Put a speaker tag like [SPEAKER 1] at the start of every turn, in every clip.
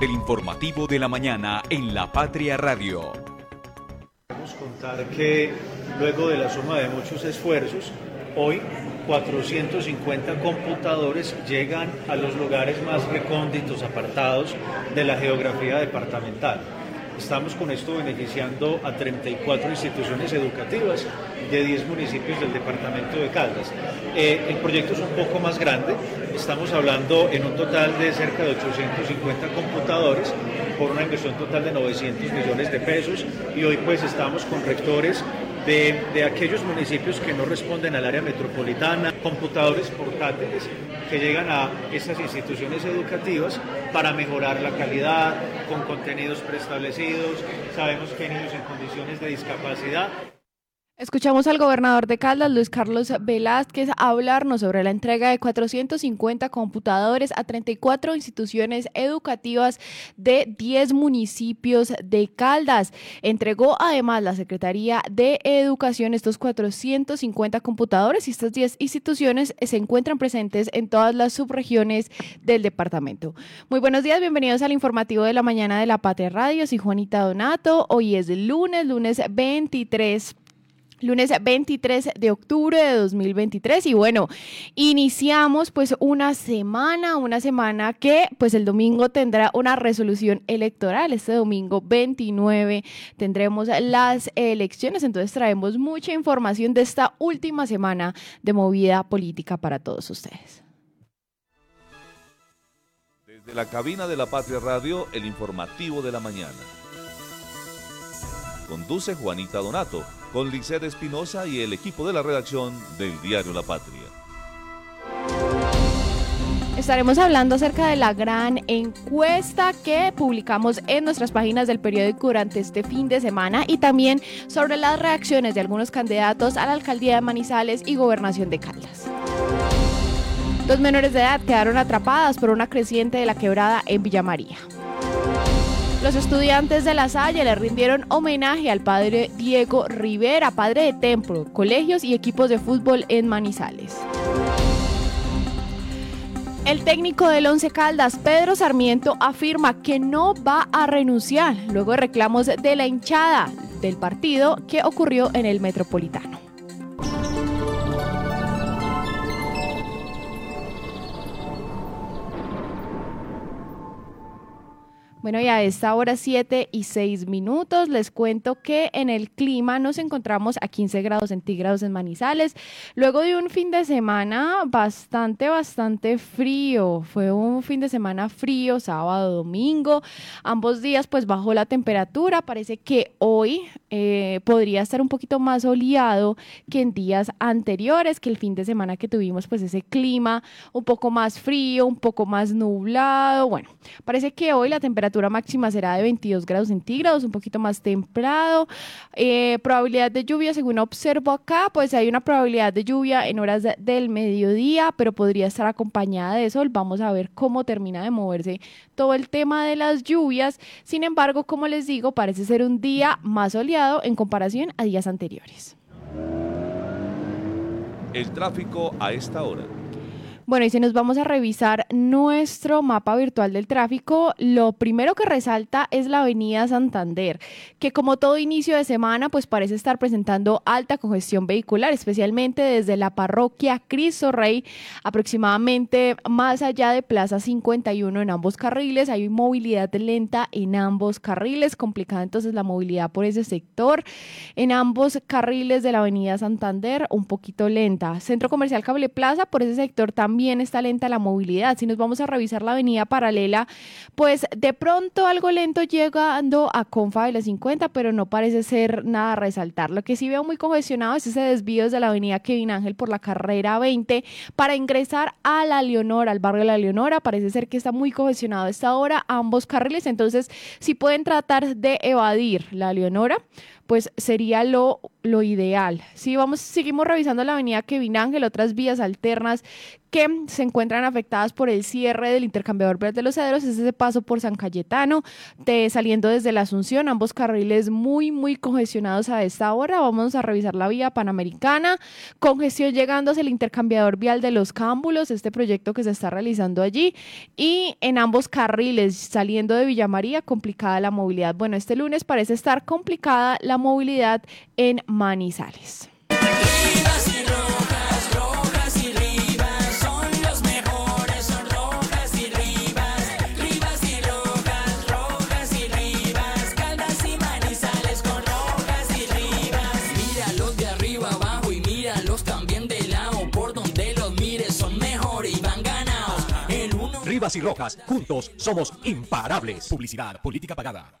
[SPEAKER 1] El informativo de la mañana en La Patria Radio.
[SPEAKER 2] Queremos contar que luego de la suma de muchos esfuerzos, hoy 450 computadores llegan a los lugares más recónditos, apartados de la geografía departamental. Estamos con esto beneficiando a 34 instituciones educativas de 10 municipios del departamento de Caldas. Eh, el proyecto es un poco más grande, estamos hablando en un total de cerca de 850 computadores por una inversión total de 900 millones de pesos y hoy pues estamos con rectores de, aquellos municipios que no responden al área metropolitana, computadores portátiles que llegan a esas instituciones educativas para mejorar la calidad, con contenidos preestablecidos. Sabemos que niños en condiciones de discapacidad.
[SPEAKER 3] Escuchamos al gobernador de Caldas, Luis Carlos Velázquez, hablarnos sobre la entrega de 450 computadores a 34 instituciones educativas de 10 municipios de Caldas. Entregó además la Secretaría de Educación estos 450 computadores y estas 10 instituciones se encuentran presentes en todas las subregiones del departamento. Muy buenos días, bienvenidos al informativo de la mañana de la Patria Radio. Soy Juanita Donato. Hoy es lunes, lunes 23 lunes 23 de octubre de 2023 y bueno, iniciamos pues una semana, una semana que pues el domingo tendrá una resolución electoral, este domingo 29 tendremos las elecciones, entonces traemos mucha información de esta última semana de movida política para todos ustedes.
[SPEAKER 4] Desde la cabina de la Patria Radio, el informativo de la mañana. Conduce Juanita Donato con Liced Espinosa y el equipo de la redacción del diario La Patria.
[SPEAKER 3] Estaremos hablando acerca de la gran encuesta que publicamos en nuestras páginas del periódico durante este fin de semana y también sobre las reacciones de algunos candidatos a la alcaldía de Manizales y gobernación de Caldas. Dos menores de edad quedaron atrapadas por una creciente de la quebrada en Villa María. Los estudiantes de La Salle le rindieron homenaje al padre Diego Rivera, padre de templo, colegios y equipos de fútbol en Manizales. El técnico del Once Caldas, Pedro Sarmiento, afirma que no va a renunciar luego de reclamos de la hinchada del partido que ocurrió en el Metropolitano. Bueno, y a esta hora 7 y 6 minutos les cuento que en el clima nos encontramos a 15 grados centígrados en Manizales, luego de un fin de semana bastante, bastante frío. Fue un fin de semana frío, sábado, domingo, ambos días pues bajó la temperatura, parece que hoy eh, podría estar un poquito más soleado que en días anteriores, que el fin de semana que tuvimos pues ese clima un poco más frío, un poco más nublado. Bueno, parece que hoy la temperatura temperatura máxima será de 22 grados centígrados, un poquito más templado. Eh, probabilidad de lluvia, según observo acá, pues hay una probabilidad de lluvia en horas del mediodía, pero podría estar acompañada de sol. Vamos a ver cómo termina de moverse todo el tema de las lluvias. Sin embargo, como les digo, parece ser un día más soleado en comparación a días anteriores.
[SPEAKER 4] El tráfico a esta hora.
[SPEAKER 3] Bueno, y si nos vamos a revisar nuestro mapa virtual del tráfico, lo primero que resalta es la avenida Santander, que como todo inicio de semana, pues parece estar presentando alta congestión vehicular, especialmente desde la parroquia Cristo Rey, aproximadamente más allá de Plaza 51 en ambos carriles. Hay movilidad lenta en ambos carriles, complicada entonces la movilidad por ese sector. En ambos carriles de la avenida Santander, un poquito lenta. Centro Comercial Cable Plaza, por ese sector también está lenta la movilidad. Si nos vamos a revisar la avenida paralela, pues de pronto algo lento llegando a Confa de la 50, pero no parece ser nada a resaltar. Lo que sí veo muy congestionado es ese desvío desde la avenida Kevin Ángel por la carrera 20 para ingresar a la Leonora, al barrio de la Leonora. Parece ser que está muy congestionado a esta hora ambos carriles, entonces si pueden tratar de evadir la Leonora, pues sería lo lo ideal. Si vamos, seguimos revisando la avenida Kevin Ángel, otras vías alternas que se encuentran afectadas por el cierre del intercambiador verde de los cedros, es ese paso por San Cayetano, saliendo desde la Asunción, ambos carriles muy, muy congestionados a esta hora. Vamos a revisar la vía panamericana, congestión llegando hacia el intercambiador vial de los Cámbulos, este proyecto que se está realizando allí, y en ambos carriles, saliendo de Villa María, complicada la movilidad. Bueno, este lunes parece estar complicada la movilidad en Manizales.
[SPEAKER 5] Rivas y Rojas, juntos somos imparables. Publicidad, política pagada.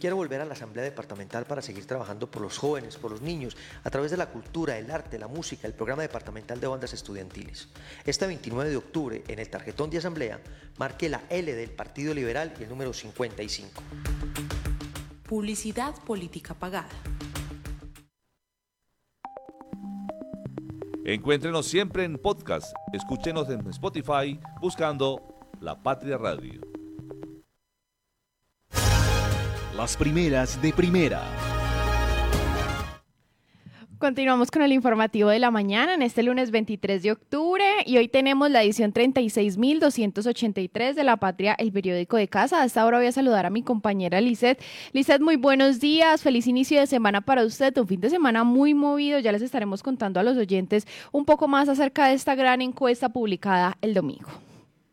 [SPEAKER 6] Quiero volver a la Asamblea Departamental para seguir trabajando por los jóvenes, por los niños, a través de la cultura, el arte, la música, el programa departamental de bandas estudiantiles. Este 29 de octubre, en el tarjetón de Asamblea, marque la L del Partido Liberal y el número 55.
[SPEAKER 7] Publicidad política pagada.
[SPEAKER 4] Encuéntrenos siempre en podcast. Escúchenos en Spotify buscando La Patria Radio.
[SPEAKER 5] Las primeras de primera.
[SPEAKER 3] Continuamos con el informativo de la mañana en este lunes 23 de octubre y hoy tenemos la edición 36.283 de La Patria, el periódico de casa. A esta hora voy a saludar a mi compañera Lizeth. Lizeth, muy buenos días, feliz inicio de semana para usted, un fin de semana muy movido. Ya les estaremos contando a los oyentes un poco más acerca de esta gran encuesta publicada el domingo.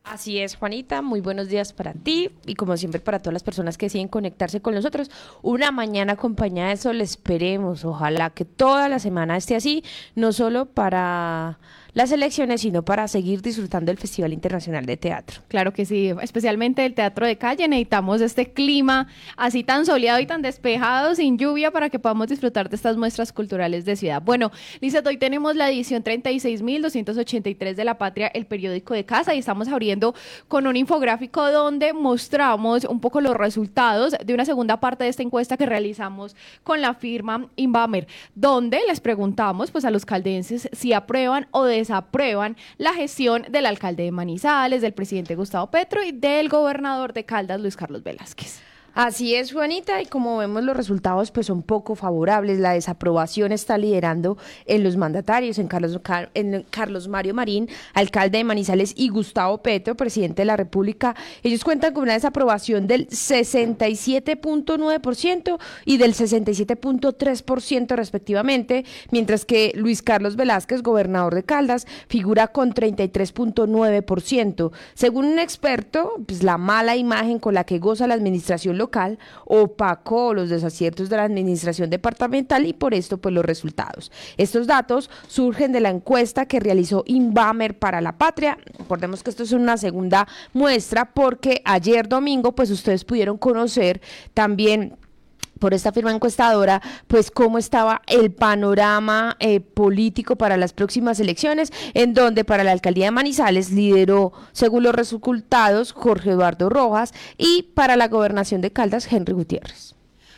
[SPEAKER 8] Así es, Juanita, muy buenos días para ti y como siempre para todas las personas que deciden conectarse con nosotros. Una mañana acompañada de sol, esperemos, ojalá que toda la semana esté así, no solo para las elecciones, sino para seguir disfrutando del Festival Internacional de Teatro.
[SPEAKER 3] Claro que sí, especialmente el teatro de calle. Necesitamos este clima así tan soleado y tan despejado, sin lluvia, para que podamos disfrutar de estas muestras culturales de ciudad. Bueno, Lisa, hoy tenemos la edición 36.283 de La Patria, el periódico de casa, y estamos abriendo con un infográfico donde mostramos un poco los resultados de una segunda parte de esta encuesta que realizamos con la firma Inbamer, donde les preguntamos pues a los caldenses si aprueban o des aprueban la gestión del alcalde de Manizales, del presidente Gustavo Petro y del gobernador de Caldas, Luis Carlos Velázquez.
[SPEAKER 8] Así es, Juanita, y como vemos los resultados pues son poco favorables. La desaprobación está liderando en los mandatarios, en Carlos, en Carlos Mario Marín, alcalde de Manizales, y Gustavo Petro, presidente de la República. Ellos cuentan con una desaprobación del 67.9% y del 67.3% respectivamente, mientras que Luis Carlos Velázquez, gobernador de Caldas, figura con 33.9%. Según un experto, pues la mala imagen con la que goza la administración local opacó los desaciertos de la administración departamental y por esto pues los resultados. Estos datos surgen de la encuesta que realizó Inbamer para la Patria. Recordemos que esto es una segunda muestra porque ayer domingo pues ustedes pudieron conocer también por esta firma encuestadora, pues cómo estaba el panorama eh, político para las próximas elecciones, en donde para la alcaldía de Manizales lideró, según los resultados, Jorge Eduardo Rojas y para la gobernación de Caldas, Henry Gutiérrez.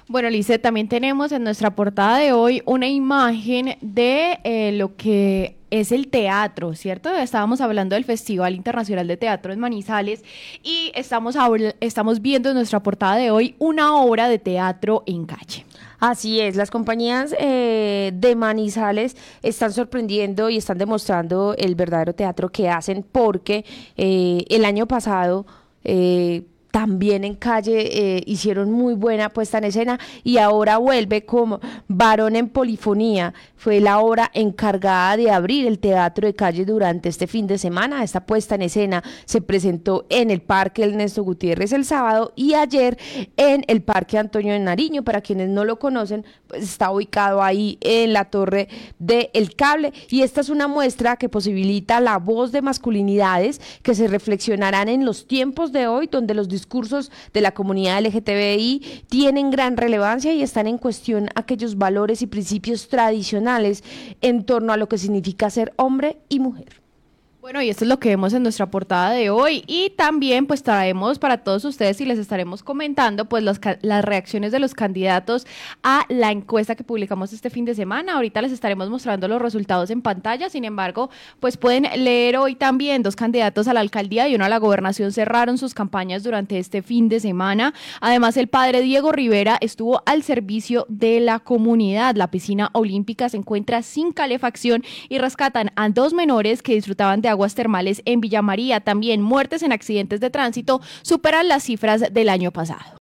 [SPEAKER 3] Bueno, Lice, también tenemos en nuestra portada de hoy una imagen de eh, lo que es el teatro, ¿cierto? Estábamos hablando del Festival Internacional de Teatro en Manizales y estamos, estamos viendo en nuestra portada de hoy una obra de teatro en calle.
[SPEAKER 8] Así es, las compañías eh, de Manizales están sorprendiendo y están demostrando el verdadero teatro que hacen porque eh, el año pasado... Eh, también en calle eh, hicieron muy buena puesta en escena y ahora vuelve como Varón en Polifonía. Fue la obra encargada de abrir el teatro de calle durante este fin de semana. Esta puesta en escena se presentó en el Parque Ernesto Gutiérrez el sábado y ayer en el Parque Antonio de Nariño. Para quienes no lo conocen, pues está ubicado ahí en la torre del el cable y esta es una muestra que posibilita la voz de masculinidades que se reflexionarán en los tiempos de hoy donde los discursos de la comunidad LGTBI tienen gran relevancia y están en cuestión aquellos valores y principios tradicionales en torno a lo que significa ser hombre y mujer.
[SPEAKER 3] Bueno, y esto es lo que vemos en nuestra portada de hoy y también pues traemos para todos ustedes y les estaremos comentando pues los, las reacciones de los candidatos a la encuesta que publicamos este fin de semana. Ahorita les estaremos mostrando los resultados en pantalla, sin embargo pues pueden leer hoy también dos candidatos a la alcaldía y uno a la gobernación cerraron sus campañas durante este fin de semana. Además el padre Diego Rivera estuvo al servicio de la comunidad. La piscina olímpica se encuentra sin calefacción y rescatan a dos menores que disfrutaban aguas termales en Villa María. También muertes en accidentes de tránsito superan las cifras del año pasado.